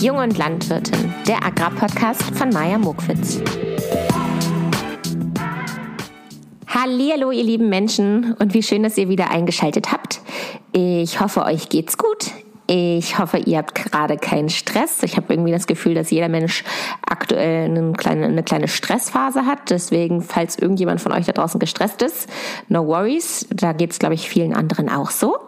Jung und Landwirtin, der Agrarpodcast von Maja Mokwitz. Hallo, ihr lieben Menschen und wie schön, dass ihr wieder eingeschaltet habt. Ich hoffe, euch geht's gut. Ich hoffe, ihr habt gerade keinen Stress. Ich habe irgendwie das Gefühl, dass jeder Mensch aktuell eine kleine, eine kleine Stressphase hat. Deswegen, falls irgendjemand von euch da draußen gestresst ist, no worries. Da geht's, glaube ich, vielen anderen auch so.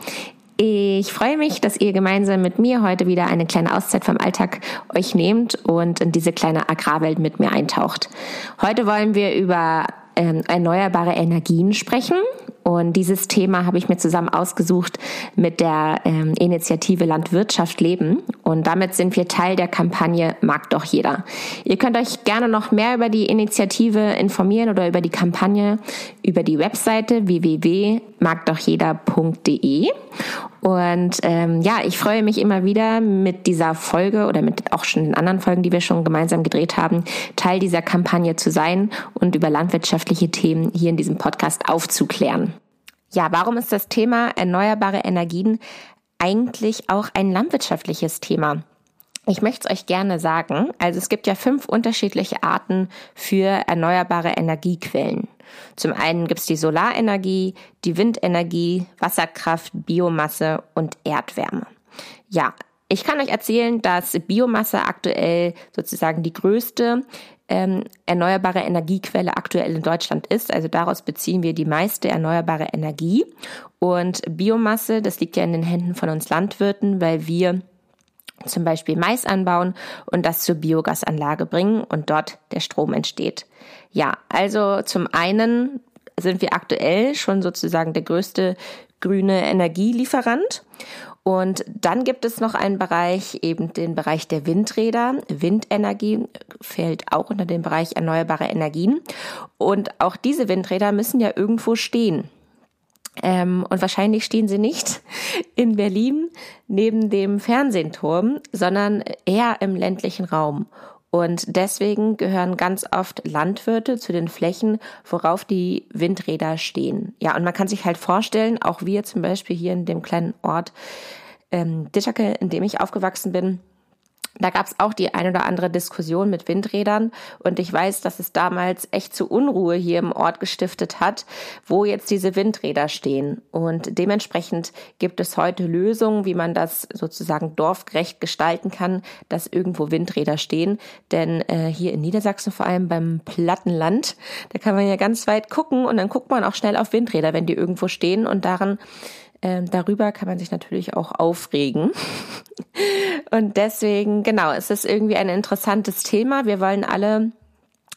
Ich freue mich, dass ihr gemeinsam mit mir heute wieder eine kleine Auszeit vom Alltag euch nehmt und in diese kleine Agrarwelt mit mir eintaucht. Heute wollen wir über ähm, erneuerbare Energien sprechen. Und dieses Thema habe ich mir zusammen ausgesucht mit der ähm, Initiative Landwirtschaft leben. Und damit sind wir Teil der Kampagne Mag doch jeder. Ihr könnt euch gerne noch mehr über die Initiative informieren oder über die Kampagne über die Webseite www.magdochjeder.de. Und ähm, ja, ich freue mich immer wieder mit dieser Folge oder mit auch schon den anderen Folgen, die wir schon gemeinsam gedreht haben, Teil dieser Kampagne zu sein und über landwirtschaftliche Themen hier in diesem Podcast aufzuklären. Ja, warum ist das Thema erneuerbare Energien eigentlich auch ein landwirtschaftliches Thema? Ich möchte es euch gerne sagen. Also es gibt ja fünf unterschiedliche Arten für erneuerbare Energiequellen. Zum einen gibt es die Solarenergie, die Windenergie, Wasserkraft, Biomasse und Erdwärme. Ja, ich kann euch erzählen, dass Biomasse aktuell sozusagen die größte ähm, erneuerbare Energiequelle aktuell in Deutschland ist. Also daraus beziehen wir die meiste erneuerbare Energie. Und Biomasse, das liegt ja in den Händen von uns Landwirten, weil wir zum Beispiel Mais anbauen und das zur Biogasanlage bringen und dort der Strom entsteht. Ja, also zum einen sind wir aktuell schon sozusagen der größte grüne Energielieferant. Und dann gibt es noch einen Bereich, eben den Bereich der Windräder. Windenergie fällt auch unter den Bereich erneuerbare Energien. Und auch diese Windräder müssen ja irgendwo stehen. Ähm, und wahrscheinlich stehen sie nicht in Berlin neben dem Fernsehturm, sondern eher im ländlichen Raum. Und deswegen gehören ganz oft Landwirte zu den Flächen, worauf die Windräder stehen. Ja, und man kann sich halt vorstellen, auch wir zum Beispiel hier in dem kleinen Ort ähm, Ditterke, in dem ich aufgewachsen bin, da gab es auch die ein oder andere Diskussion mit Windrädern und ich weiß, dass es damals echt zu Unruhe hier im Ort gestiftet hat, wo jetzt diese Windräder stehen. Und dementsprechend gibt es heute Lösungen, wie man das sozusagen dorfgerecht gestalten kann, dass irgendwo Windräder stehen. Denn äh, hier in Niedersachsen, vor allem beim Plattenland, da kann man ja ganz weit gucken und dann guckt man auch schnell auf Windräder, wenn die irgendwo stehen und daran ähm, darüber kann man sich natürlich auch aufregen. Und deswegen, genau, es ist irgendwie ein interessantes Thema. Wir wollen alle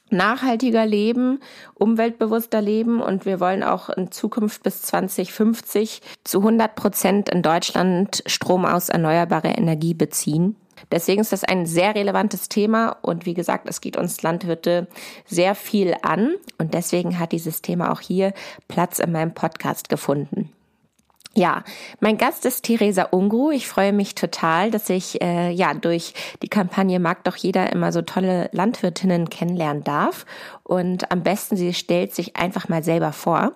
nachhaltiger leben, umweltbewusster leben und wir wollen auch in Zukunft bis 2050 zu 100 Prozent in Deutschland Strom aus erneuerbarer Energie beziehen. Deswegen ist das ein sehr relevantes Thema und wie gesagt, es geht uns Landwirte sehr viel an und deswegen hat dieses Thema auch hier Platz in meinem Podcast gefunden. Ja, mein Gast ist Theresa Ungru. Ich freue mich total, dass ich äh, ja durch die Kampagne Mag doch jeder immer so tolle Landwirtinnen kennenlernen darf. Und am besten, sie stellt sich einfach mal selber vor.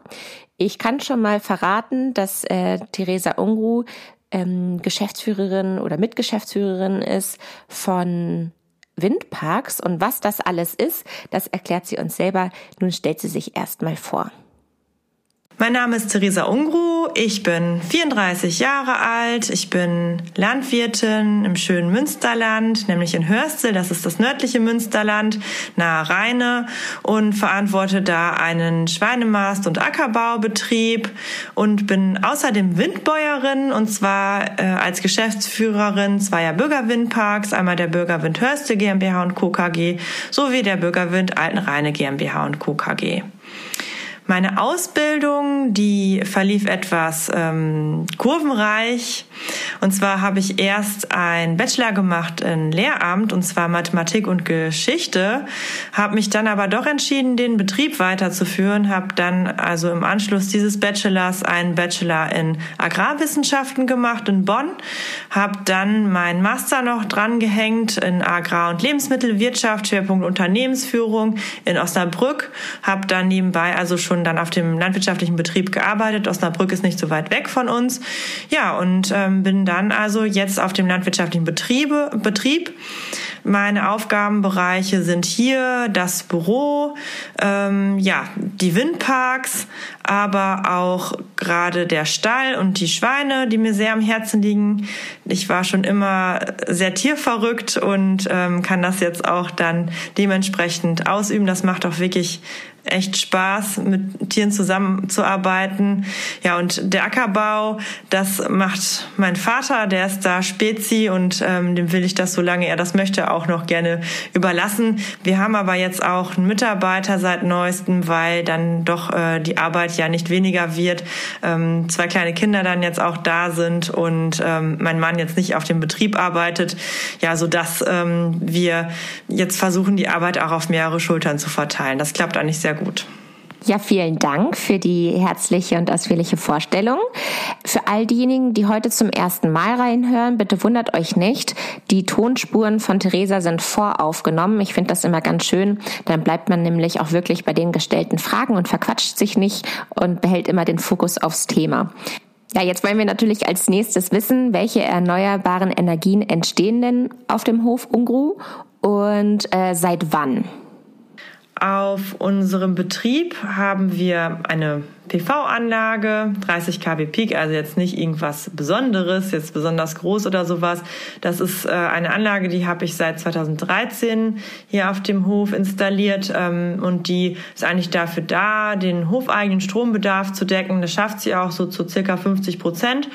Ich kann schon mal verraten, dass äh, Theresa Ungru ähm, Geschäftsführerin oder Mitgeschäftsführerin ist von Windparks. Und was das alles ist, das erklärt sie uns selber. Nun stellt sie sich erst mal vor. Mein Name ist Theresa Ungru, ich bin 34 Jahre alt, ich bin Landwirtin im schönen Münsterland, nämlich in Hörstel, das ist das nördliche Münsterland, nahe Rheine und verantworte da einen Schweinemast- und Ackerbaubetrieb und bin außerdem Windbäuerin und zwar äh, als Geschäftsführerin zweier Bürgerwindparks, einmal der Bürgerwind Hörstel GmbH und Co. KG sowie der Bürgerwind Altenrheine GmbH und Co. KG. Meine Ausbildung, die verlief etwas ähm, kurvenreich. Und zwar habe ich erst ein Bachelor gemacht in Lehramt, und zwar Mathematik und Geschichte, habe mich dann aber doch entschieden, den Betrieb weiterzuführen, habe dann also im Anschluss dieses Bachelors einen Bachelor in Agrarwissenschaften gemacht in Bonn, habe dann meinen Master noch dran gehängt in Agrar- und Lebensmittelwirtschaft, Schwerpunkt Unternehmensführung in Osnabrück, habe dann nebenbei also schon schon dann auf dem landwirtschaftlichen Betrieb gearbeitet. Osnabrück ist nicht so weit weg von uns. Ja, und ähm, bin dann also jetzt auf dem landwirtschaftlichen Betriebe, Betrieb. Meine Aufgabenbereiche sind hier das Büro, ähm, ja, die Windparks, aber auch gerade der Stall und die Schweine, die mir sehr am Herzen liegen. Ich war schon immer sehr tierverrückt und ähm, kann das jetzt auch dann dementsprechend ausüben. Das macht auch wirklich echt Spaß, mit Tieren zusammenzuarbeiten. Ja, und der Ackerbau, das macht mein Vater, der ist da Spezi und ähm, dem will ich das, solange er das möchte, auch noch gerne überlassen. Wir haben aber jetzt auch einen Mitarbeiter seit neuestem, weil dann doch äh, die Arbeit ja nicht weniger wird. Ähm, zwei kleine Kinder dann jetzt auch da sind und ähm, mein Mann jetzt nicht auf dem Betrieb arbeitet. Ja, so dass ähm, wir jetzt versuchen, die Arbeit auch auf mehrere Schultern zu verteilen. Das klappt eigentlich sehr gut. Ja, vielen Dank für die herzliche und ausführliche Vorstellung. Für all diejenigen, die heute zum ersten Mal reinhören, bitte wundert euch nicht. Die Tonspuren von Theresa sind voraufgenommen. Ich finde das immer ganz schön. Dann bleibt man nämlich auch wirklich bei den gestellten Fragen und verquatscht sich nicht und behält immer den Fokus aufs Thema. Ja, jetzt wollen wir natürlich als nächstes wissen, welche erneuerbaren Energien entstehen denn auf dem Hof Ungru und äh, seit wann? Auf unserem Betrieb haben wir eine PV-Anlage, 30 kW Peak, also jetzt nicht irgendwas Besonderes, jetzt besonders groß oder sowas. Das ist äh, eine Anlage, die habe ich seit 2013 hier auf dem Hof installiert ähm, und die ist eigentlich dafür da, den hofeigenen Strombedarf zu decken. Das schafft sie auch so zu circa 50 Prozent.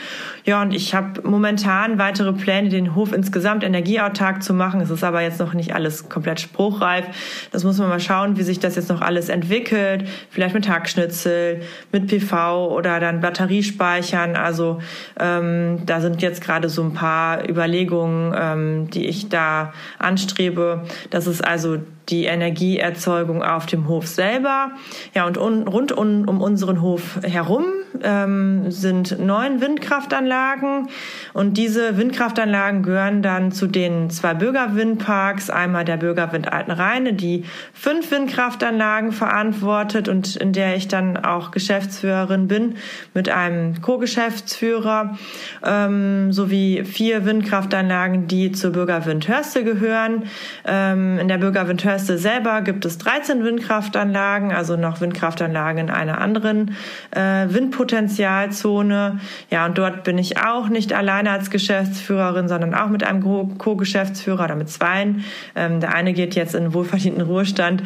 Ja, und ich habe momentan weitere Pläne, den Hof insgesamt energieautark zu machen. Es ist aber jetzt noch nicht alles komplett spruchreif. Das muss man mal schauen, wie sich das jetzt noch alles entwickelt. Vielleicht mit Hackschnitzel, mit PV oder dann Batteriespeichern. Also ähm, da sind jetzt gerade so ein paar Überlegungen, ähm, die ich da anstrebe. Das ist also die Energieerzeugung auf dem Hof selber. Ja, und un, rund um, um unseren Hof herum ähm, sind neun Windkraftanlagen. Und diese Windkraftanlagen gehören dann zu den zwei Bürgerwindparks. Einmal der Bürgerwind Altenrheine, die fünf Windkraftanlagen verantwortet und in der ich dann auch Geschäftsführerin bin mit einem Co-Geschäftsführer, ähm, sowie vier Windkraftanlagen, die zur Bürgerwind Hörste gehören. Ähm, in der Bürgerwind Hörste selber gibt es 13 Windkraftanlagen, also noch Windkraftanlagen in einer anderen äh, Windpotenzialzone. Ja, und dort bin ich auch nicht alleine als Geschäftsführerin, sondern auch mit einem Co-Geschäftsführer oder mit zweien. Ähm, der eine geht jetzt in wohlverdienten Ruhestand.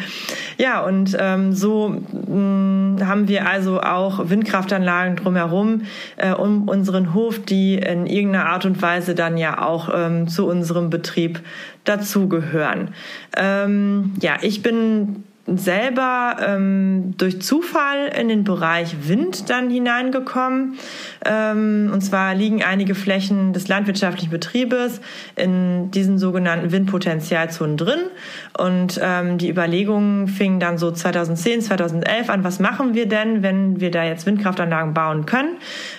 Ja, und ähm, so mh, mm, haben wir also auch Windkraftanlagen drumherum äh, um unseren Hof, die in irgendeiner Art und Weise dann ja auch ähm, zu unserem Betrieb dazugehören. Ähm, ja, ich bin selber ähm, durch Zufall in den Bereich Wind dann hineingekommen. Ähm, und zwar liegen einige Flächen des landwirtschaftlichen Betriebes in diesen sogenannten Windpotenzialzonen drin. Und ähm, die Überlegungen fingen dann so 2010, 2011 an, was machen wir denn, wenn wir da jetzt Windkraftanlagen bauen können.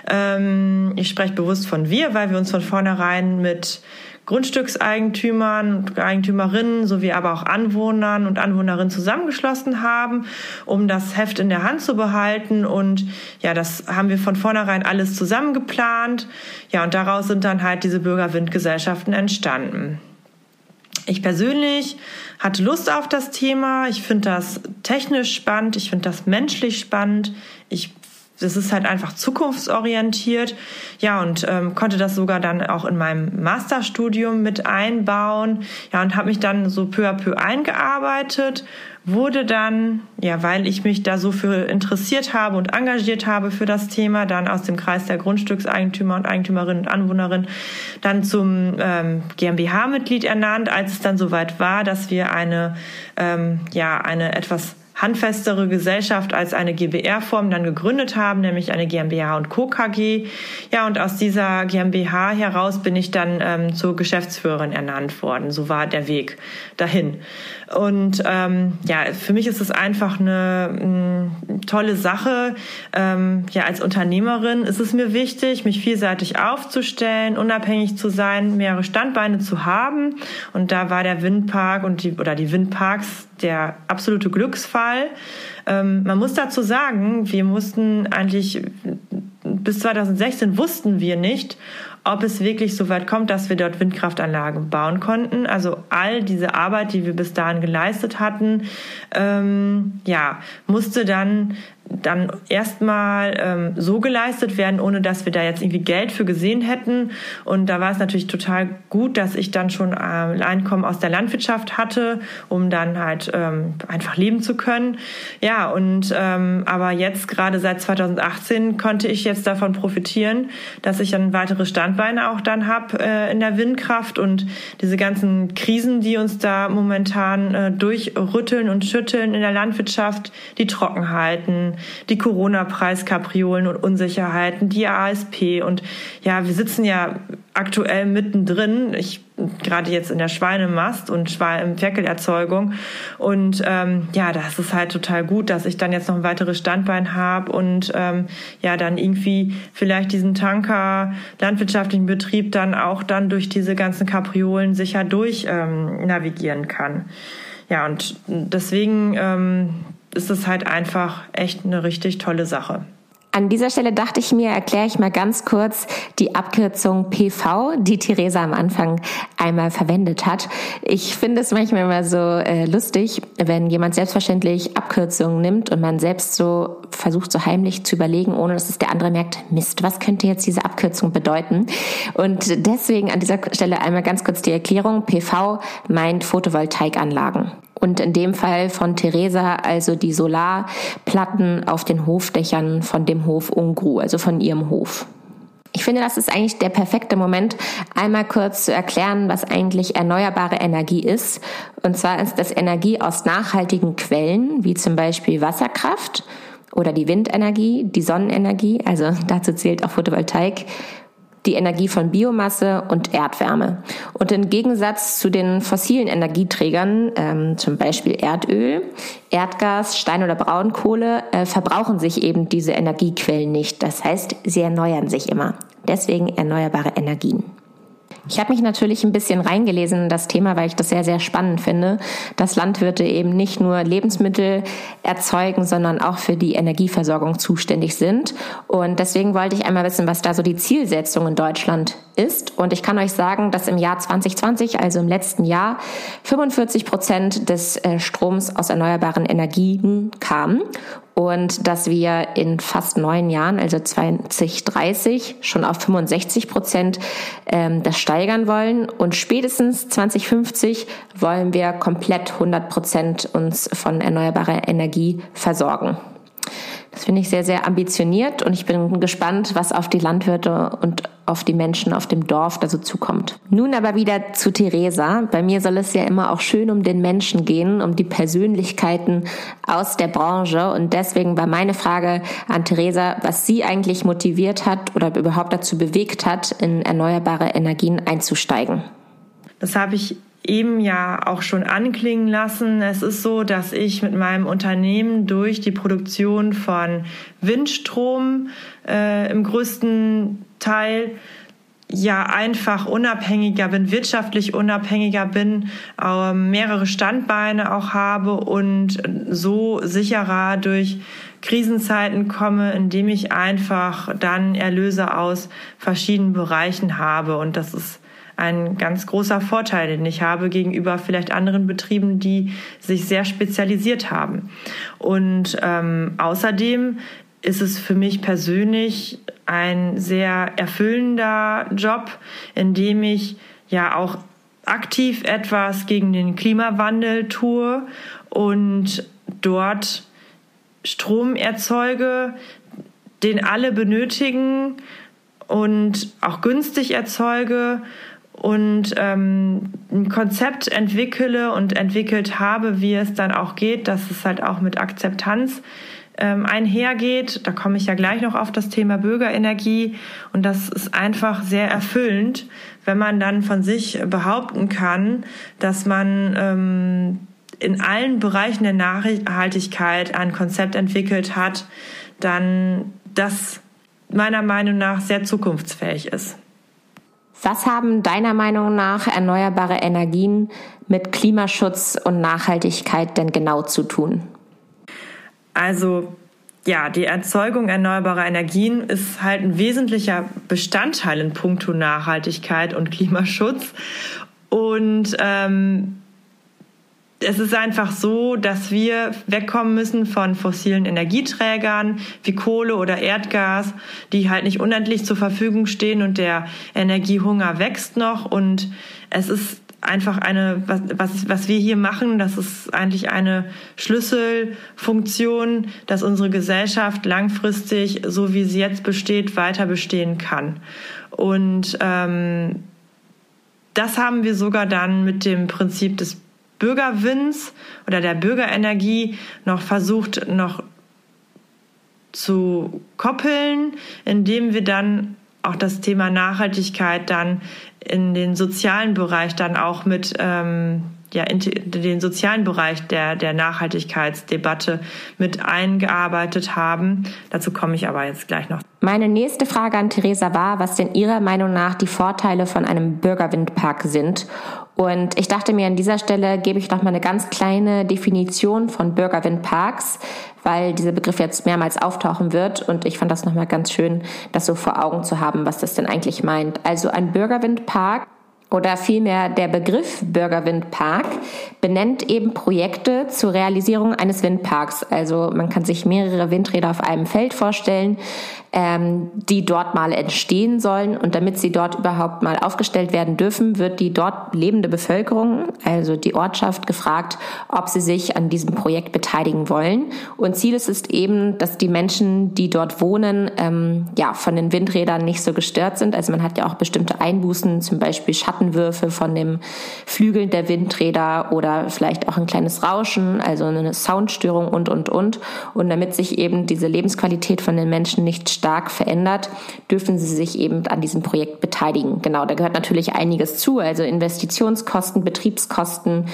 Ähm, ich spreche bewusst von wir, weil wir uns von vornherein mit Grundstückseigentümern und Eigentümerinnen sowie aber auch Anwohnern und Anwohnerinnen zusammengeschlossen haben, um das Heft in der Hand zu behalten. Und ja, das haben wir von vornherein alles zusammengeplant. Ja, und daraus sind dann halt diese Bürgerwindgesellschaften entstanden. Ich persönlich hatte Lust auf das Thema. Ich finde das technisch spannend. Ich finde das menschlich spannend. Ich das ist halt einfach zukunftsorientiert. Ja, und ähm, konnte das sogar dann auch in meinem Masterstudium mit einbauen. Ja, und habe mich dann so peu à peu eingearbeitet, wurde dann, ja, weil ich mich da so für interessiert habe und engagiert habe für das Thema, dann aus dem Kreis der Grundstückseigentümer und Eigentümerinnen und Anwohnerinnen dann zum ähm, GmbH-Mitglied ernannt, als es dann soweit war, dass wir eine, ähm, ja, eine etwas handfestere Gesellschaft als eine GBR-Form dann gegründet haben, nämlich eine GmbH und Co. KG. Ja, und aus dieser GmbH heraus bin ich dann ähm, zur Geschäftsführerin ernannt worden. So war der Weg dahin. Und ähm, ja, für mich ist es einfach eine, eine tolle Sache. Ähm, ja, als Unternehmerin ist es mir wichtig, mich vielseitig aufzustellen, unabhängig zu sein, mehrere Standbeine zu haben. Und da war der Windpark und die oder die Windparks der absolute Glücksfall. Ähm, man muss dazu sagen, wir mussten eigentlich bis 2016 wussten wir nicht, ob es wirklich so weit kommt, dass wir dort Windkraftanlagen bauen konnten. Also all diese Arbeit, die wir bis dahin geleistet hatten, ähm, ja, musste dann dann erstmal ähm, so geleistet werden, ohne dass wir da jetzt irgendwie Geld für gesehen hätten. Und da war es natürlich total gut, dass ich dann schon ähm, Einkommen aus der Landwirtschaft hatte, um dann halt ähm, einfach leben zu können. Ja, und ähm, aber jetzt gerade seit 2018 konnte ich jetzt davon profitieren, dass ich dann weitere Standbeine auch dann habe äh, in der Windkraft und diese ganzen Krisen, die uns da momentan äh, durchrütteln und schütteln in der Landwirtschaft, die Trockenheiten, die Corona-Preiskapriolen und Unsicherheiten, die ASP. Und ja, wir sitzen ja aktuell mittendrin. Ich gerade jetzt in der Schweinemast und Ferkelerzeugung. Und ähm, ja, das ist halt total gut, dass ich dann jetzt noch ein weiteres Standbein habe und ähm, ja, dann irgendwie vielleicht diesen Tanker landwirtschaftlichen Betrieb dann auch dann durch diese ganzen Kapriolen sicher durch ähm, navigieren kann. Ja, und deswegen ähm, ist es halt einfach echt eine richtig tolle Sache. An dieser Stelle dachte ich mir, erkläre ich mal ganz kurz die Abkürzung PV, die Theresa am Anfang einmal verwendet hat. Ich finde es manchmal immer so äh, lustig, wenn jemand selbstverständlich Abkürzungen nimmt und man selbst so versucht, so heimlich zu überlegen, ohne dass es der andere merkt, Mist, was könnte jetzt diese Abkürzung bedeuten? Und deswegen an dieser Stelle einmal ganz kurz die Erklärung. PV meint Photovoltaikanlagen und in dem Fall von Theresa also die Solarplatten auf den Hofdächern von dem Hof Ungru, also von ihrem Hof. Ich finde, das ist eigentlich der perfekte Moment, einmal kurz zu erklären, was eigentlich erneuerbare Energie ist. Und zwar ist das Energie aus nachhaltigen Quellen, wie zum Beispiel Wasserkraft oder die Windenergie, die Sonnenenergie, also dazu zählt auch Photovoltaik, die Energie von Biomasse und Erdwärme. Und im Gegensatz zu den fossilen Energieträgern, ähm, zum Beispiel Erdöl, Erdgas, Stein- oder Braunkohle, äh, verbrauchen sich eben diese Energiequellen nicht. Das heißt, sie erneuern sich immer. Deswegen erneuerbare Energien. Ich habe mich natürlich ein bisschen reingelesen in das Thema, weil ich das sehr, sehr spannend finde, dass Landwirte eben nicht nur Lebensmittel erzeugen, sondern auch für die Energieversorgung zuständig sind. Und deswegen wollte ich einmal wissen, was da so die Zielsetzung in Deutschland ist. Und ich kann euch sagen, dass im Jahr 2020, also im letzten Jahr, 45 Prozent des äh, Stroms aus erneuerbaren Energien kamen und dass wir in fast neun Jahren, also 2030, schon auf 65 Prozent ähm, das steigern wollen. Und spätestens 2050 wollen wir komplett 100 Prozent uns von erneuerbarer Energie versorgen. Das finde ich sehr, sehr ambitioniert und ich bin gespannt, was auf die Landwirte und auf die Menschen auf dem Dorf da so zukommt. Nun aber wieder zu Theresa. Bei mir soll es ja immer auch schön um den Menschen gehen, um die Persönlichkeiten aus der Branche. Und deswegen war meine Frage an Theresa, was sie eigentlich motiviert hat oder überhaupt dazu bewegt hat, in erneuerbare Energien einzusteigen. Das habe ich eben ja auch schon anklingen lassen. Es ist so, dass ich mit meinem Unternehmen durch die Produktion von Windstrom äh, im größten Teil ja einfach unabhängiger bin, wirtschaftlich unabhängiger bin, äh, mehrere Standbeine auch habe und so sicherer durch Krisenzeiten komme, indem ich einfach dann Erlöse aus verschiedenen Bereichen habe. Und das ist ein ganz großer Vorteil, den ich habe gegenüber vielleicht anderen Betrieben, die sich sehr spezialisiert haben. Und ähm, außerdem ist es für mich persönlich ein sehr erfüllender Job, in dem ich ja auch aktiv etwas gegen den Klimawandel tue und dort Strom erzeuge, den alle benötigen und auch günstig erzeuge und ähm, ein Konzept entwickle und entwickelt habe, wie es dann auch geht, dass es halt auch mit Akzeptanz ähm, einhergeht. Da komme ich ja gleich noch auf das Thema Bürgerenergie und das ist einfach sehr erfüllend, wenn man dann von sich behaupten kann, dass man ähm, in allen Bereichen der Nachhaltigkeit ein Konzept entwickelt hat, dann das meiner Meinung nach sehr zukunftsfähig ist. Was haben deiner Meinung nach erneuerbare Energien mit Klimaschutz und Nachhaltigkeit denn genau zu tun? Also ja, die Erzeugung erneuerbarer Energien ist halt ein wesentlicher Bestandteil in puncto Nachhaltigkeit und Klimaschutz. Und ähm, es ist einfach so, dass wir wegkommen müssen von fossilen Energieträgern wie Kohle oder Erdgas, die halt nicht unendlich zur Verfügung stehen und der Energiehunger wächst noch und es ist einfach eine, was, was, was wir hier machen, das ist eigentlich eine Schlüsselfunktion, dass unsere Gesellschaft langfristig, so wie sie jetzt besteht, weiter bestehen kann. Und ähm, das haben wir sogar dann mit dem Prinzip des Bürgerwinds oder der Bürgerenergie noch versucht, noch zu koppeln, indem wir dann auch das Thema Nachhaltigkeit dann in den sozialen Bereich dann auch mit ähm, ja, in den sozialen Bereich der, der Nachhaltigkeitsdebatte mit eingearbeitet haben. Dazu komme ich aber jetzt gleich noch. Meine nächste Frage an Theresa war, was denn Ihrer Meinung nach die Vorteile von einem Bürgerwindpark sind und ich dachte mir, an dieser Stelle gebe ich noch mal eine ganz kleine Definition von Bürgerwindparks, weil dieser Begriff jetzt mehrmals auftauchen wird. Und ich fand das noch mal ganz schön, das so vor Augen zu haben, was das denn eigentlich meint. Also ein Bürgerwindpark oder vielmehr der Begriff Bürgerwindpark benennt eben Projekte zur Realisierung eines Windparks. Also man kann sich mehrere Windräder auf einem Feld vorstellen, ähm, die dort mal entstehen sollen. Und damit sie dort überhaupt mal aufgestellt werden dürfen, wird die dort lebende Bevölkerung, also die Ortschaft, gefragt, ob sie sich an diesem Projekt beteiligen wollen. Und Ziel ist es eben, dass die Menschen, die dort wohnen, ähm, ja von den Windrädern nicht so gestört sind. Also man hat ja auch bestimmte Einbußen, zum Beispiel Schatten Schattenwürfe von dem Flügel der Windräder oder vielleicht auch ein kleines Rauschen, also eine Soundstörung und, und, und. Und damit sich eben diese Lebensqualität von den Menschen nicht stark verändert, dürfen sie sich eben an diesem Projekt beteiligen. Genau, da gehört natürlich einiges zu, also Investitionskosten, Betriebskosten,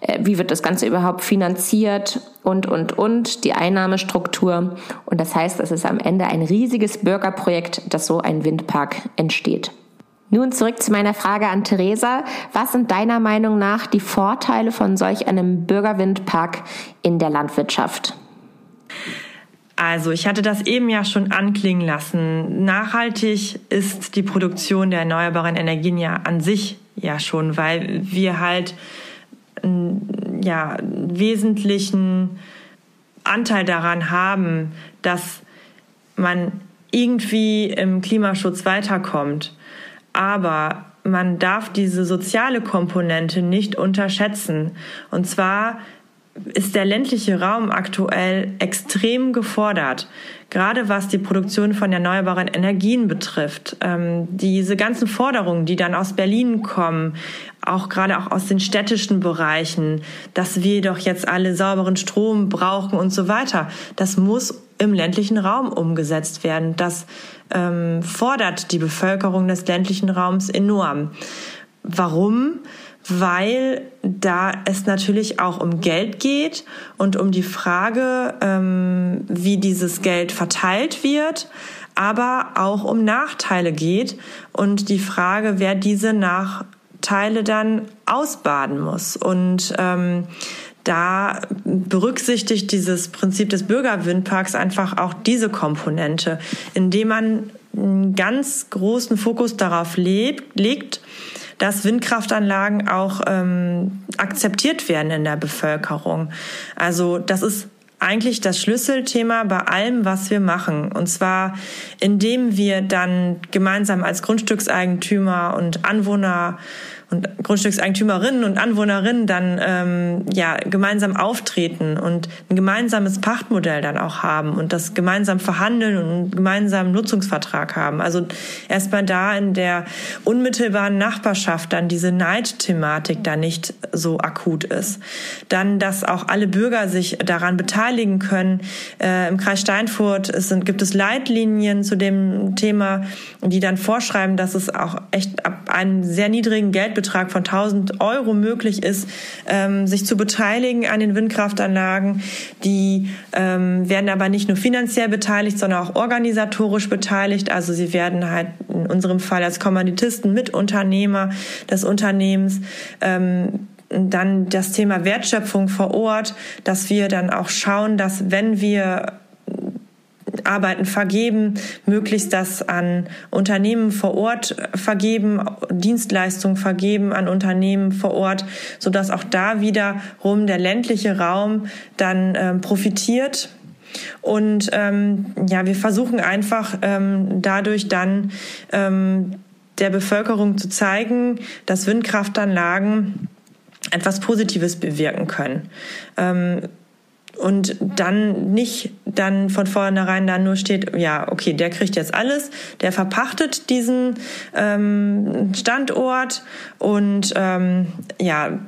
äh, wie wird das Ganze überhaupt finanziert und, und, und, die Einnahmestruktur. Und das heißt, es ist am Ende ein riesiges Bürgerprojekt, dass so ein Windpark entsteht. Nun zurück zu meiner Frage an Theresa. Was sind deiner Meinung nach die Vorteile von solch einem Bürgerwindpark in der Landwirtschaft? Also, ich hatte das eben ja schon anklingen lassen. Nachhaltig ist die Produktion der erneuerbaren Energien ja an sich ja schon, weil wir halt ja wesentlichen Anteil daran haben, dass man irgendwie im Klimaschutz weiterkommt. Aber man darf diese soziale Komponente nicht unterschätzen. Und zwar ist der ländliche Raum aktuell extrem gefordert, gerade was die Produktion von erneuerbaren Energien betrifft. Ähm, diese ganzen Forderungen, die dann aus Berlin kommen, auch gerade auch aus den städtischen Bereichen, dass wir doch jetzt alle sauberen Strom brauchen und so weiter, das muss im ländlichen Raum umgesetzt werden. Das ähm, fordert die Bevölkerung des ländlichen Raums enorm. Warum? Weil da es natürlich auch um Geld geht und um die Frage, ähm, wie dieses Geld verteilt wird, aber auch um Nachteile geht und die Frage, wer diese Nachteile dann ausbaden muss. Und ähm, da berücksichtigt dieses Prinzip des Bürgerwindparks einfach auch diese Komponente, indem man einen ganz großen Fokus darauf lebt, legt, dass Windkraftanlagen auch ähm, akzeptiert werden in der Bevölkerung. Also das ist eigentlich das Schlüsselthema bei allem, was wir machen. Und zwar, indem wir dann gemeinsam als Grundstückseigentümer und Anwohner und Grundstückseigentümerinnen und Anwohnerinnen dann ähm, ja gemeinsam auftreten und ein gemeinsames Pachtmodell dann auch haben und das gemeinsam verhandeln und einen gemeinsamen Nutzungsvertrag haben. Also erstmal da in der unmittelbaren Nachbarschaft dann diese Neidthematik da nicht so akut ist. Dann, dass auch alle Bürger sich daran beteiligen können. Äh, Im Kreis Steinfurt sind, gibt es Leitlinien zu dem Thema, die dann vorschreiben, dass es auch echt ab einem sehr niedrigen Geldbetrag von 1000 Euro möglich ist, ähm, sich zu beteiligen an den Windkraftanlagen. Die ähm, werden aber nicht nur finanziell beteiligt, sondern auch organisatorisch beteiligt. Also sie werden halt in unserem Fall als Kommanditisten Mitunternehmer des Unternehmens. Ähm, dann das Thema Wertschöpfung vor Ort, dass wir dann auch schauen, dass wenn wir Arbeiten vergeben, möglichst das an Unternehmen vor Ort vergeben, Dienstleistungen vergeben an Unternehmen vor Ort, so dass auch da wiederum der ländliche Raum dann ähm, profitiert. Und ähm, ja, wir versuchen einfach ähm, dadurch dann ähm, der Bevölkerung zu zeigen, dass Windkraftanlagen etwas Positives bewirken können. Und dann nicht dann von vornherein dann nur steht, ja, okay, der kriegt jetzt alles, der verpachtet diesen ähm, Standort und ähm, ja,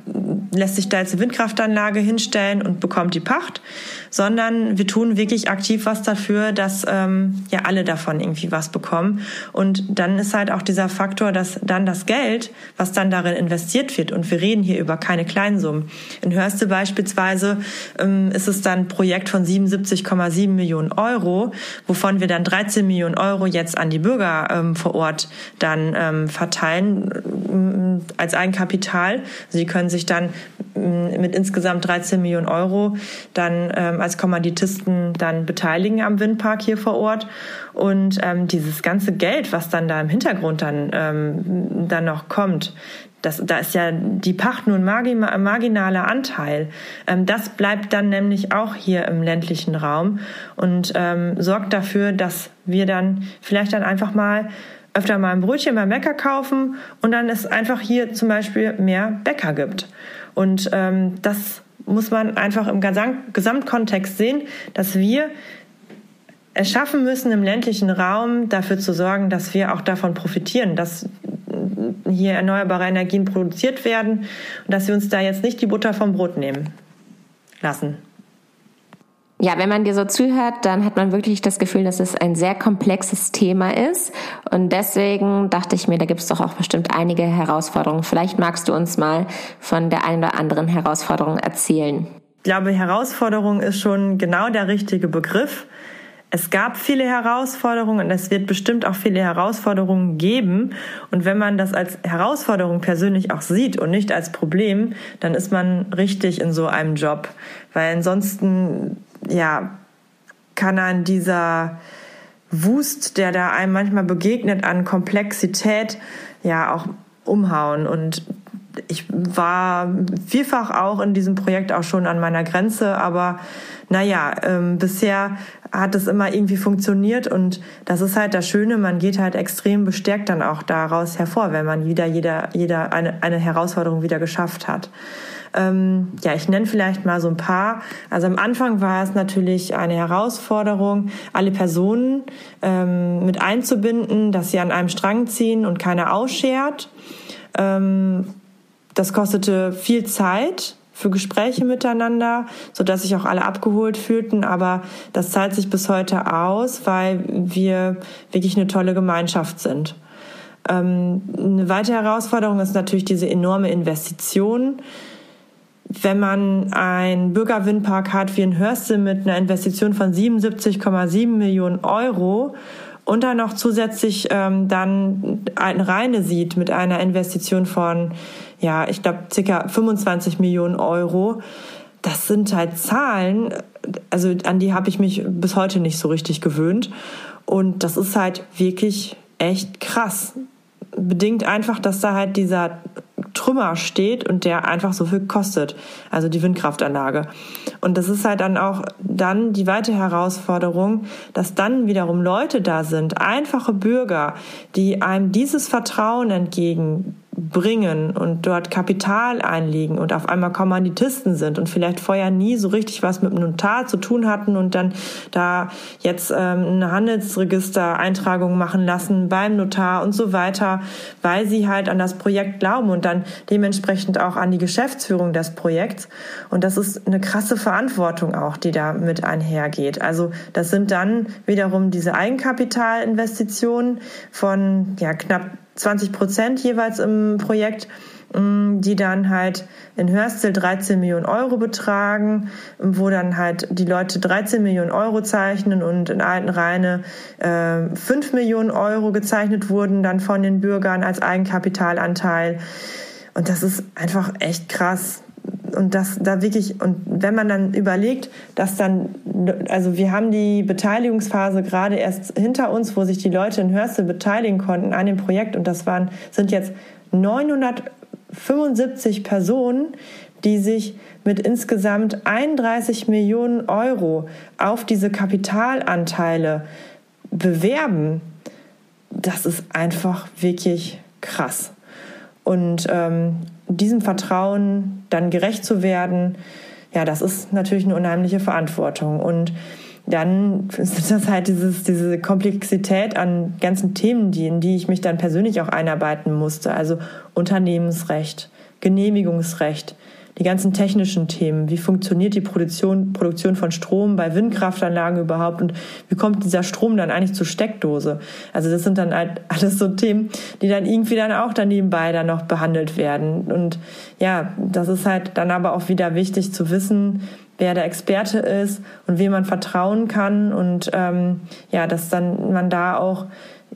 lässt sich da jetzt eine Windkraftanlage hinstellen und bekommt die Pacht, sondern wir tun wirklich aktiv was dafür, dass ähm, ja alle davon irgendwie was bekommen. Und dann ist halt auch dieser Faktor, dass dann das Geld, was dann darin investiert wird, und wir reden hier über keine Kleinsummen. In Hörste beispielsweise ähm, ist es dann ein Projekt von 77,7 Millionen Euro, wovon wir dann 13 Millionen Euro jetzt an die Bürger ähm, vor Ort dann ähm, verteilen ähm, als Eigenkapital. Sie können sich dann ähm, mit insgesamt 13 Millionen Euro dann ähm, als Kommanditisten dann beteiligen am Windpark hier vor Ort. Und ähm, dieses ganze Geld, was dann da im Hintergrund dann, ähm, dann noch kommt, das, da ist ja die Pacht nur ein marginaler Anteil. Ähm, das bleibt dann nämlich auch hier im ländlichen Raum und ähm, sorgt dafür, dass wir dann vielleicht dann einfach mal öfter mal ein Brötchen beim Bäcker kaufen und dann es einfach hier zum Beispiel mehr Bäcker gibt. Und ähm, das muss man einfach im Gesamtkontext sehen, dass wir es schaffen müssen, im ländlichen Raum dafür zu sorgen, dass wir auch davon profitieren, dass hier erneuerbare Energien produziert werden und dass wir uns da jetzt nicht die Butter vom Brot nehmen lassen. Ja, wenn man dir so zuhört, dann hat man wirklich das Gefühl, dass es ein sehr komplexes Thema ist. Und deswegen dachte ich mir, da gibt es doch auch bestimmt einige Herausforderungen. Vielleicht magst du uns mal von der einen oder anderen Herausforderung erzählen. Ich glaube, Herausforderung ist schon genau der richtige Begriff. Es gab viele Herausforderungen und es wird bestimmt auch viele Herausforderungen geben. Und wenn man das als Herausforderung persönlich auch sieht und nicht als Problem, dann ist man richtig in so einem Job. Weil ansonsten ja, kann an dieser Wust, der da einem manchmal begegnet, an Komplexität, ja auch umhauen. Und ich war vielfach auch in diesem Projekt auch schon an meiner Grenze, aber naja, ähm, bisher hat es immer irgendwie funktioniert und das ist halt das Schöne, man geht halt extrem bestärkt dann auch daraus hervor, wenn man wieder jeder, jeder eine, eine Herausforderung wieder geschafft hat. Ähm, ja, ich nenne vielleicht mal so ein paar. Also am Anfang war es natürlich eine Herausforderung, alle Personen ähm, mit einzubinden, dass sie an einem Strang ziehen und keiner ausschert. Ähm, das kostete viel Zeit für Gespräche miteinander, so dass sich auch alle abgeholt fühlten. Aber das zahlt sich bis heute aus, weil wir wirklich eine tolle Gemeinschaft sind. Ähm, eine weitere Herausforderung ist natürlich diese enorme Investition wenn man einen Bürgerwindpark hat wie in Hörstel mit einer Investition von 77,7 Millionen Euro und dann noch zusätzlich ähm, dann ein Reine sieht mit einer Investition von, ja, ich glaube, circa 25 Millionen Euro, das sind halt Zahlen, also an die habe ich mich bis heute nicht so richtig gewöhnt. Und das ist halt wirklich echt krass. Bedingt einfach, dass da halt dieser Trümmer steht und der einfach so viel kostet, also die Windkraftanlage. Und das ist halt dann auch dann die weitere Herausforderung, dass dann wiederum Leute da sind, einfache Bürger, die einem dieses Vertrauen entgegen bringen und dort Kapital einlegen und auf einmal Kommanditisten sind und vielleicht vorher nie so richtig was mit dem Notar zu tun hatten und dann da jetzt ähm, eine Handelsregistereintragung machen lassen beim Notar und so weiter, weil sie halt an das Projekt glauben und dann dementsprechend auch an die Geschäftsführung des Projekts. Und das ist eine krasse Verantwortung auch, die da mit einhergeht. Also das sind dann wiederum diese Eigenkapitalinvestitionen von ja, knapp 20 Prozent jeweils im Projekt, mm, die dann halt in Hörstel 13 Millionen Euro betragen, wo dann halt die Leute 13 Millionen Euro zeichnen und in Altenrheine äh, 5 Millionen Euro gezeichnet wurden dann von den Bürgern als Eigenkapitalanteil. Und das ist einfach echt krass und das da wirklich und wenn man dann überlegt, dass dann also wir haben die Beteiligungsphase gerade erst hinter uns, wo sich die Leute in Hörstel beteiligen konnten an dem Projekt und das waren sind jetzt 975 Personen, die sich mit insgesamt 31 Millionen Euro auf diese Kapitalanteile bewerben. Das ist einfach wirklich krass. Und ähm, diesem Vertrauen dann gerecht zu werden, ja, das ist natürlich eine unheimliche Verantwortung. Und dann ist das halt dieses, diese Komplexität an ganzen Themen, die, in die ich mich dann persönlich auch einarbeiten musste. Also Unternehmensrecht, Genehmigungsrecht, die ganzen technischen Themen. Wie funktioniert die Produktion, Produktion von Strom bei Windkraftanlagen überhaupt und wie kommt dieser Strom dann eigentlich zur Steckdose? Also das sind dann halt alles so Themen, die dann irgendwie dann auch dann nebenbei dann noch behandelt werden. Und ja, das ist halt dann aber auch wieder wichtig zu wissen, wer der Experte ist und wem man vertrauen kann und ähm, ja, dass dann man da auch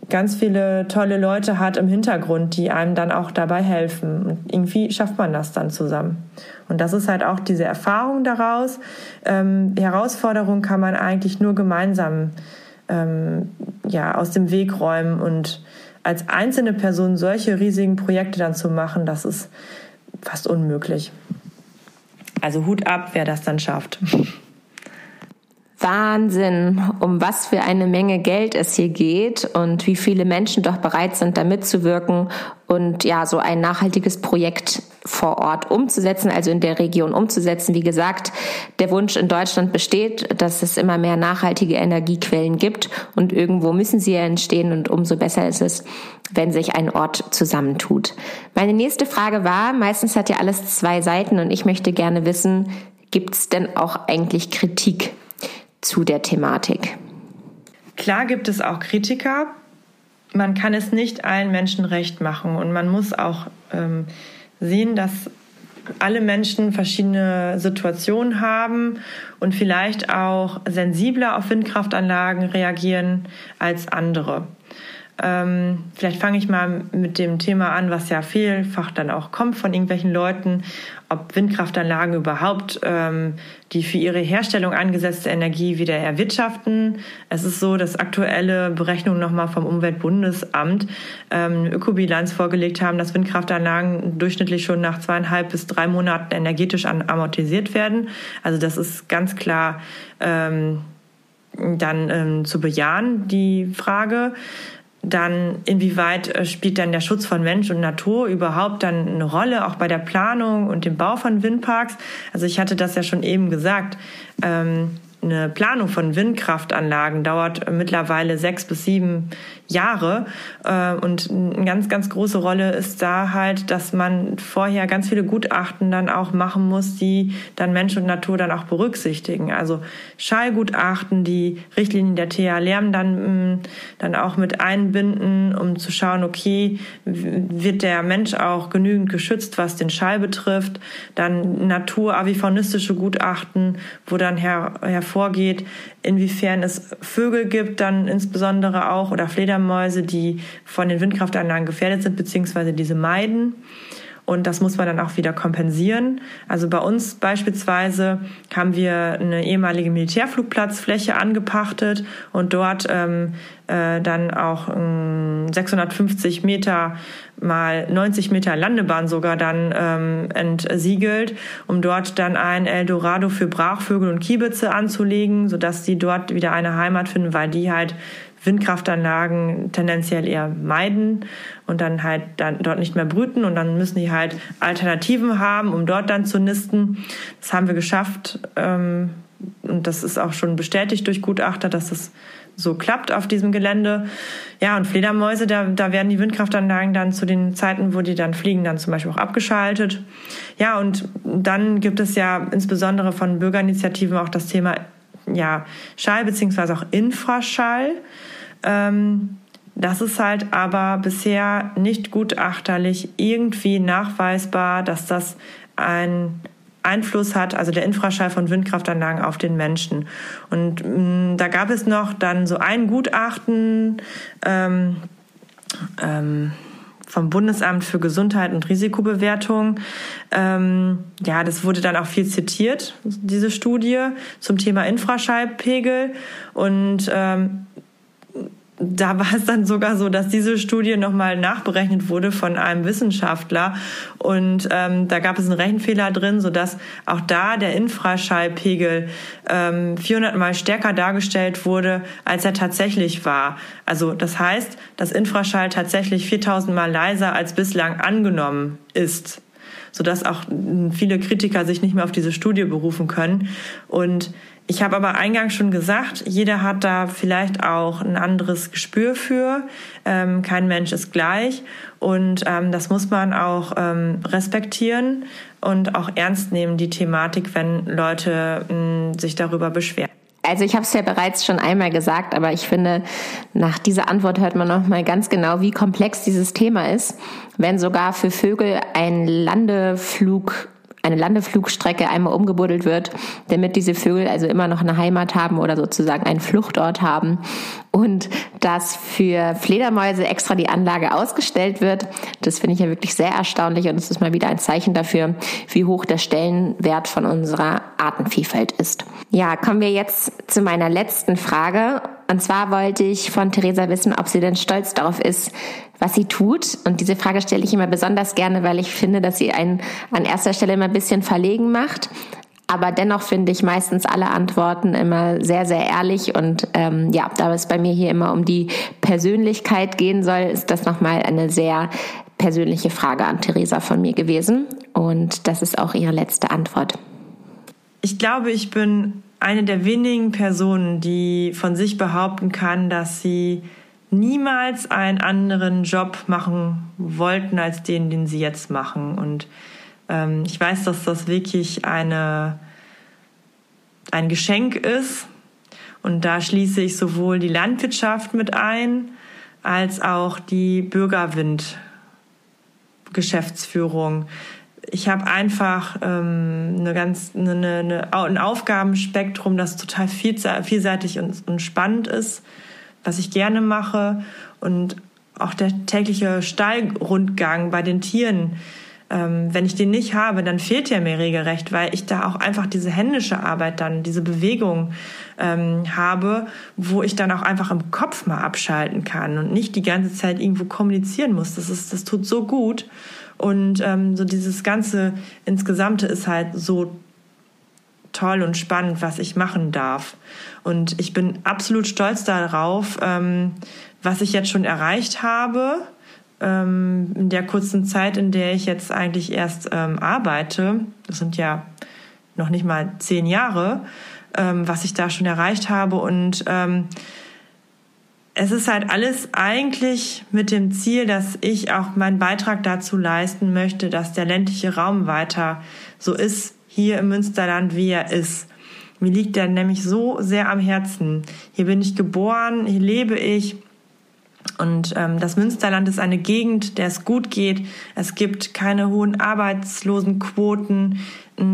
ganz viele tolle Leute hat im Hintergrund, die einem dann auch dabei helfen. Und irgendwie schafft man das dann zusammen. Und das ist halt auch diese Erfahrung daraus. Ähm, Herausforderungen kann man eigentlich nur gemeinsam ähm, ja, aus dem Weg räumen. Und als einzelne Person solche riesigen Projekte dann zu machen, das ist fast unmöglich. Also Hut ab, wer das dann schafft. Wahnsinn, um was für eine Menge Geld es hier geht und wie viele Menschen doch bereit sind, da mitzuwirken und ja, so ein nachhaltiges Projekt vor Ort umzusetzen, also in der Region umzusetzen. Wie gesagt, der Wunsch in Deutschland besteht, dass es immer mehr nachhaltige Energiequellen gibt und irgendwo müssen sie ja entstehen und umso besser ist es, wenn sich ein Ort zusammentut. Meine nächste Frage war, meistens hat ja alles zwei Seiten und ich möchte gerne wissen, gibt es denn auch eigentlich Kritik zu der Thematik? Klar gibt es auch Kritiker. Man kann es nicht allen Menschen recht machen und man muss auch ähm, sehen, dass alle Menschen verschiedene Situationen haben und vielleicht auch sensibler auf Windkraftanlagen reagieren als andere. Ähm, vielleicht fange ich mal mit dem Thema an, was ja vielfach dann auch kommt von irgendwelchen Leuten, ob Windkraftanlagen überhaupt ähm, die für ihre Herstellung angesetzte Energie wieder erwirtschaften. Es ist so, dass aktuelle Berechnungen nochmal vom Umweltbundesamt ähm, Ökobilanz vorgelegt haben, dass Windkraftanlagen durchschnittlich schon nach zweieinhalb bis drei Monaten energetisch amortisiert werden. Also das ist ganz klar ähm, dann ähm, zu bejahen, die Frage dann inwieweit äh, spielt dann der Schutz von Mensch und Natur überhaupt dann eine Rolle, auch bei der Planung und dem Bau von Windparks? Also ich hatte das ja schon eben gesagt. Ähm, eine Planung von Windkraftanlagen dauert mittlerweile sechs bis sieben Jahre. Äh, und eine ganz, ganz große Rolle ist da halt, dass man vorher ganz viele Gutachten dann auch machen muss, die dann Mensch und Natur dann auch berücksichtigen. Also Schallgutachten, die Richtlinien der TH Lärm dann, mm, dann auch mit einbinden, um zu schauen, okay, wird der Mensch auch genügend geschützt, was den Schall betrifft. Dann naturavifonistische Gutachten, wo dann her, hervorgeht, inwiefern es Vögel gibt, dann insbesondere auch oder Fledermäuse, die von den Windkraftanlagen gefährdet sind, beziehungsweise diese meiden. Und das muss man dann auch wieder kompensieren. Also bei uns beispielsweise haben wir eine ehemalige Militärflugplatzfläche angepachtet und dort ähm, äh, dann auch ähm, 650 Meter mal 90 Meter Landebahn sogar dann ähm, entsiegelt, um dort dann ein Eldorado für Brachvögel und Kiebitze anzulegen, sodass die dort wieder eine Heimat finden, weil die halt Windkraftanlagen tendenziell eher meiden und dann halt dann dort nicht mehr brüten und dann müssen die halt Alternativen haben, um dort dann zu nisten. Das haben wir geschafft ähm, und das ist auch schon bestätigt durch Gutachter, dass das so klappt auf diesem Gelände. Ja, und Fledermäuse, da, da werden die Windkraftanlagen dann zu den Zeiten, wo die dann fliegen, dann zum Beispiel auch abgeschaltet. Ja, und dann gibt es ja insbesondere von Bürgerinitiativen auch das Thema ja, Schall beziehungsweise auch Infraschall. Ähm, das ist halt aber bisher nicht gutachterlich irgendwie nachweisbar, dass das ein Einfluss hat, also der Infraschall von Windkraftanlagen auf den Menschen. Und mh, mm, da gab es noch dann so ein Gutachten ähm, ähm, vom Bundesamt für Gesundheit und Risikobewertung. Ähm, ja, das wurde dann auch viel zitiert, diese Studie zum Thema Infraschallpegel. Und ähm, da war es dann sogar so, dass diese Studie nochmal nachberechnet wurde von einem Wissenschaftler. Und ähm, da gab es einen Rechenfehler drin, sodass auch da der Infraschallpegel ähm, 400 mal stärker dargestellt wurde, als er tatsächlich war. Also das heißt, dass Infraschall tatsächlich 4000 mal leiser als bislang angenommen ist, sodass auch viele Kritiker sich nicht mehr auf diese Studie berufen können. Und ich habe aber eingangs schon gesagt, jeder hat da vielleicht auch ein anderes Gespür für. Ähm, kein Mensch ist gleich und ähm, das muss man auch ähm, respektieren und auch ernst nehmen, die Thematik, wenn Leute mh, sich darüber beschweren. Also ich habe es ja bereits schon einmal gesagt, aber ich finde, nach dieser Antwort hört man noch mal ganz genau, wie komplex dieses Thema ist, wenn sogar für Vögel ein Landeflug eine Landeflugstrecke einmal umgebuddelt wird, damit diese Vögel also immer noch eine Heimat haben oder sozusagen einen Fluchtort haben. Und dass für Fledermäuse extra die Anlage ausgestellt wird, das finde ich ja wirklich sehr erstaunlich und es ist mal wieder ein Zeichen dafür, wie hoch der Stellenwert von unserer Artenvielfalt ist. Ja, kommen wir jetzt zu meiner letzten Frage. Und zwar wollte ich von Theresa wissen, ob sie denn stolz darauf ist, was sie tut. Und diese Frage stelle ich immer besonders gerne, weil ich finde, dass sie einen an erster Stelle immer ein bisschen verlegen macht. Aber dennoch finde ich meistens alle Antworten immer sehr, sehr ehrlich. Und ähm, ja, da es bei mir hier immer um die Persönlichkeit gehen soll, ist das nochmal eine sehr persönliche Frage an Theresa von mir gewesen. Und das ist auch ihre letzte Antwort. Ich glaube, ich bin eine der wenigen Personen, die von sich behaupten kann, dass sie niemals einen anderen Job machen wollten als den, den sie jetzt machen. Und ähm, ich weiß, dass das wirklich eine, ein Geschenk ist. Und da schließe ich sowohl die Landwirtschaft mit ein, als auch die Bürgerwind-Geschäftsführung. Ich habe einfach ähm, eine ganz eine, eine, ein Aufgabenspektrum, das total vielseitig und, und spannend ist was ich gerne mache und auch der tägliche Stallrundgang bei den Tieren. Ähm, wenn ich den nicht habe, dann fehlt der mir regelrecht, weil ich da auch einfach diese händische Arbeit dann, diese Bewegung ähm, habe, wo ich dann auch einfach im Kopf mal abschalten kann und nicht die ganze Zeit irgendwo kommunizieren muss. Das ist, das tut so gut. Und ähm, so dieses ganze insgesamte ist halt so toll und spannend, was ich machen darf. Und ich bin absolut stolz darauf, ähm, was ich jetzt schon erreicht habe. Ähm, in der kurzen Zeit, in der ich jetzt eigentlich erst ähm, arbeite, das sind ja noch nicht mal zehn Jahre, ähm, was ich da schon erreicht habe. Und ähm, es ist halt alles eigentlich mit dem Ziel, dass ich auch meinen Beitrag dazu leisten möchte, dass der ländliche Raum weiter so ist, hier im Münsterland, wie er ist. Mir liegt er nämlich so sehr am Herzen. Hier bin ich geboren, hier lebe ich. Und ähm, das Münsterland ist eine Gegend, der es gut geht. Es gibt keine hohen Arbeitslosenquoten.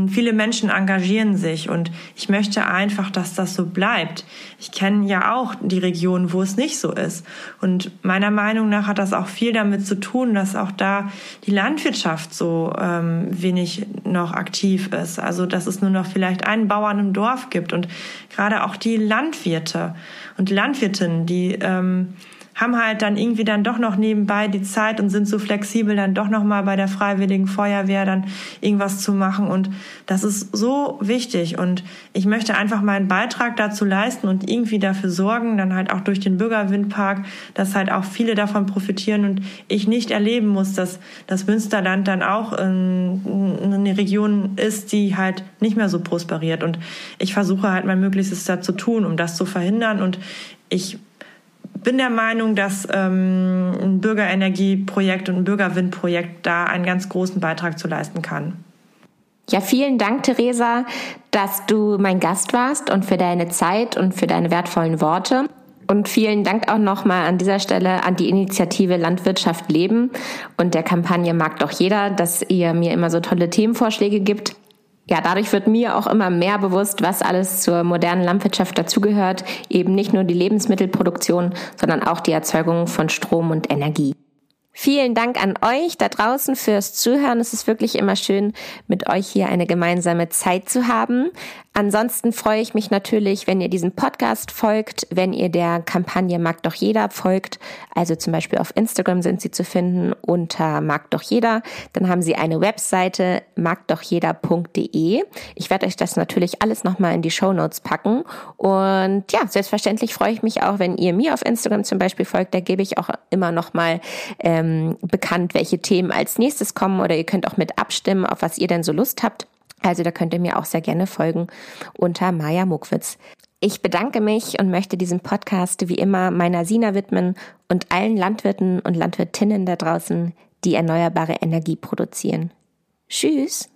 Viele Menschen engagieren sich und ich möchte einfach, dass das so bleibt. Ich kenne ja auch die Regionen, wo es nicht so ist. Und meiner Meinung nach hat das auch viel damit zu tun, dass auch da die Landwirtschaft so ähm, wenig noch aktiv ist. Also dass es nur noch vielleicht einen Bauern im Dorf gibt und gerade auch die Landwirte und Landwirtinnen, die ähm, haben halt dann irgendwie dann doch noch nebenbei die Zeit und sind so flexibel, dann doch noch mal bei der Freiwilligen Feuerwehr dann irgendwas zu machen. Und das ist so wichtig. Und ich möchte einfach meinen Beitrag dazu leisten und irgendwie dafür sorgen, dann halt auch durch den Bürgerwindpark, dass halt auch viele davon profitieren und ich nicht erleben muss, dass das Münsterland dann auch eine Region ist, die halt nicht mehr so prosperiert. Und ich versuche halt mein Möglichstes dazu tun, um das zu verhindern. Und ich bin der Meinung, dass ähm, ein Bürgerenergieprojekt und ein Bürgerwindprojekt da einen ganz großen Beitrag zu leisten kann. Ja, vielen Dank, Theresa, dass du mein Gast warst und für deine Zeit und für deine wertvollen Worte. Und vielen Dank auch nochmal an dieser Stelle an die Initiative Landwirtschaft leben und der Kampagne Mag doch jeder, dass ihr mir immer so tolle Themenvorschläge gibt ja, dadurch wird mir auch immer mehr bewusst, was alles zur modernen Landwirtschaft dazugehört. Eben nicht nur die Lebensmittelproduktion, sondern auch die Erzeugung von Strom und Energie. Vielen Dank an euch da draußen fürs Zuhören. Es ist wirklich immer schön, mit euch hier eine gemeinsame Zeit zu haben. Ansonsten freue ich mich natürlich, wenn ihr diesem Podcast folgt, wenn ihr der Kampagne Mag doch jeder folgt. Also zum Beispiel auf Instagram sind sie zu finden unter Mag doch jeder. Dann haben sie eine Webseite magdochjeder.de. Ich werde euch das natürlich alles nochmal in die Show Notes packen. Und ja, selbstverständlich freue ich mich auch, wenn ihr mir auf Instagram zum Beispiel folgt. Da gebe ich auch immer nochmal ähm, ähm, bekannt, welche Themen als nächstes kommen oder ihr könnt auch mit abstimmen, auf was ihr denn so Lust habt. Also da könnt ihr mir auch sehr gerne folgen unter Maja Muckwitz. Ich bedanke mich und möchte diesen Podcast wie immer meiner Sina widmen und allen Landwirten und Landwirtinnen da draußen, die erneuerbare Energie produzieren. Tschüss!